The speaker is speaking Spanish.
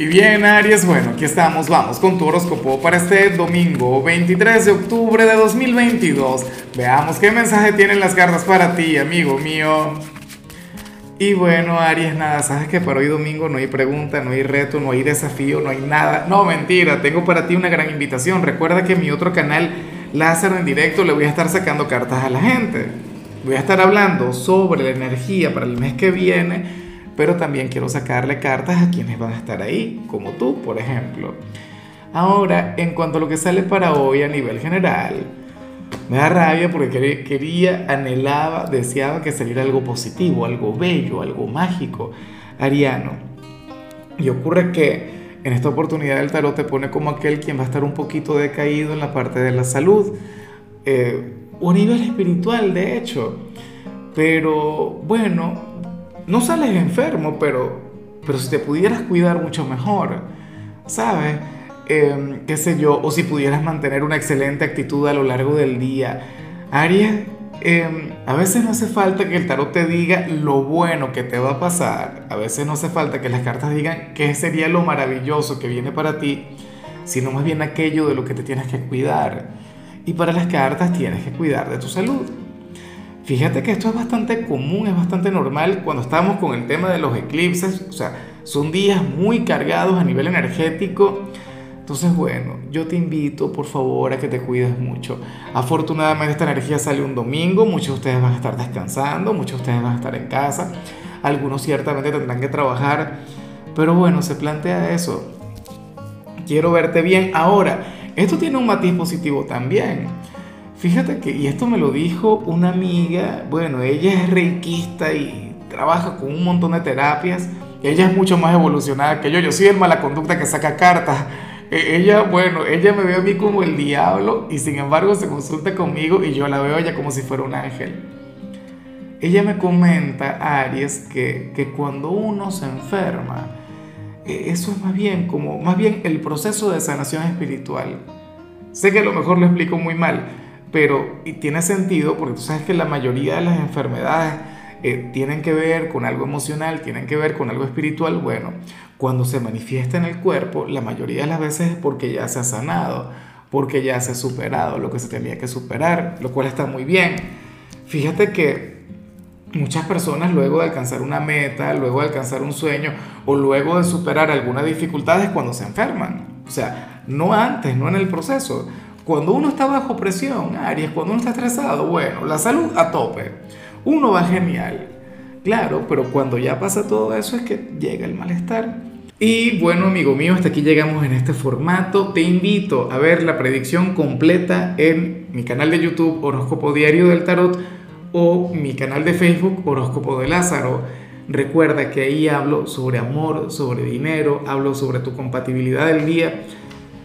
Y bien, Aries, bueno, aquí estamos, vamos con tu horóscopo para este domingo 23 de octubre de 2022. Veamos qué mensaje tienen las cartas para ti, amigo mío. Y bueno, Aries, nada, sabes que para hoy domingo no hay pregunta, no hay reto, no hay desafío, no hay nada. No, mentira, tengo para ti una gran invitación. Recuerda que en mi otro canal, Lázaro en directo, le voy a estar sacando cartas a la gente. Voy a estar hablando sobre la energía para el mes que viene pero también quiero sacarle cartas a quienes van a estar ahí, como tú, por ejemplo. Ahora, en cuanto a lo que sale para hoy a nivel general, me da rabia porque quería, anhelaba, deseaba que saliera algo positivo, algo bello, algo mágico, ariano. Y ocurre que en esta oportunidad el tarot te pone como aquel quien va a estar un poquito decaído en la parte de la salud, eh, o a nivel espiritual, de hecho. Pero bueno, no sales enfermo, pero, pero si te pudieras cuidar mucho mejor, ¿sabes? Em, qué sé yo, o si pudieras mantener una excelente actitud a lo largo del día. Aries, em, a veces no hace falta que el tarot te diga lo bueno que te va a pasar, a veces no hace falta que las cartas digan qué sería lo maravilloso que viene para ti, sino más bien aquello de lo que te tienes que cuidar. Y para las cartas tienes que cuidar de tu salud. Fíjate que esto es bastante común, es bastante normal cuando estamos con el tema de los eclipses, o sea, son días muy cargados a nivel energético. Entonces, bueno, yo te invito por favor a que te cuides mucho. Afortunadamente esta energía sale un domingo, muchos de ustedes van a estar descansando, muchos de ustedes van a estar en casa, algunos ciertamente tendrán que trabajar, pero bueno, se plantea eso. Quiero verte bien. Ahora, esto tiene un matiz positivo también. Fíjate que, y esto me lo dijo una amiga, bueno, ella es reikista y trabaja con un montón de terapias, ella es mucho más evolucionada que yo, yo soy el mala conducta que saca cartas, e, ella, bueno, ella me ve a mí como el diablo y sin embargo se consulta conmigo y yo la veo a ella como si fuera un ángel. Ella me comenta, Aries, que, que cuando uno se enferma, e, eso es más bien como, más bien el proceso de sanación espiritual. Sé que a lo mejor lo explico muy mal, pero y tiene sentido porque tú sabes que la mayoría de las enfermedades eh, tienen que ver con algo emocional, tienen que ver con algo espiritual. Bueno, cuando se manifiesta en el cuerpo, la mayoría de las veces es porque ya se ha sanado, porque ya se ha superado lo que se tenía que superar, lo cual está muy bien. Fíjate que muchas personas luego de alcanzar una meta, luego de alcanzar un sueño o luego de superar algunas dificultades cuando se enferman. O sea, no antes, no en el proceso. Cuando uno está bajo presión, Aries, cuando uno está estresado, bueno, la salud a tope, uno va genial. Claro, pero cuando ya pasa todo eso es que llega el malestar. Y bueno, amigo mío, hasta aquí llegamos en este formato. Te invito a ver la predicción completa en mi canal de YouTube Horóscopo Diario del Tarot o mi canal de Facebook Horóscopo de Lázaro. Recuerda que ahí hablo sobre amor, sobre dinero, hablo sobre tu compatibilidad del día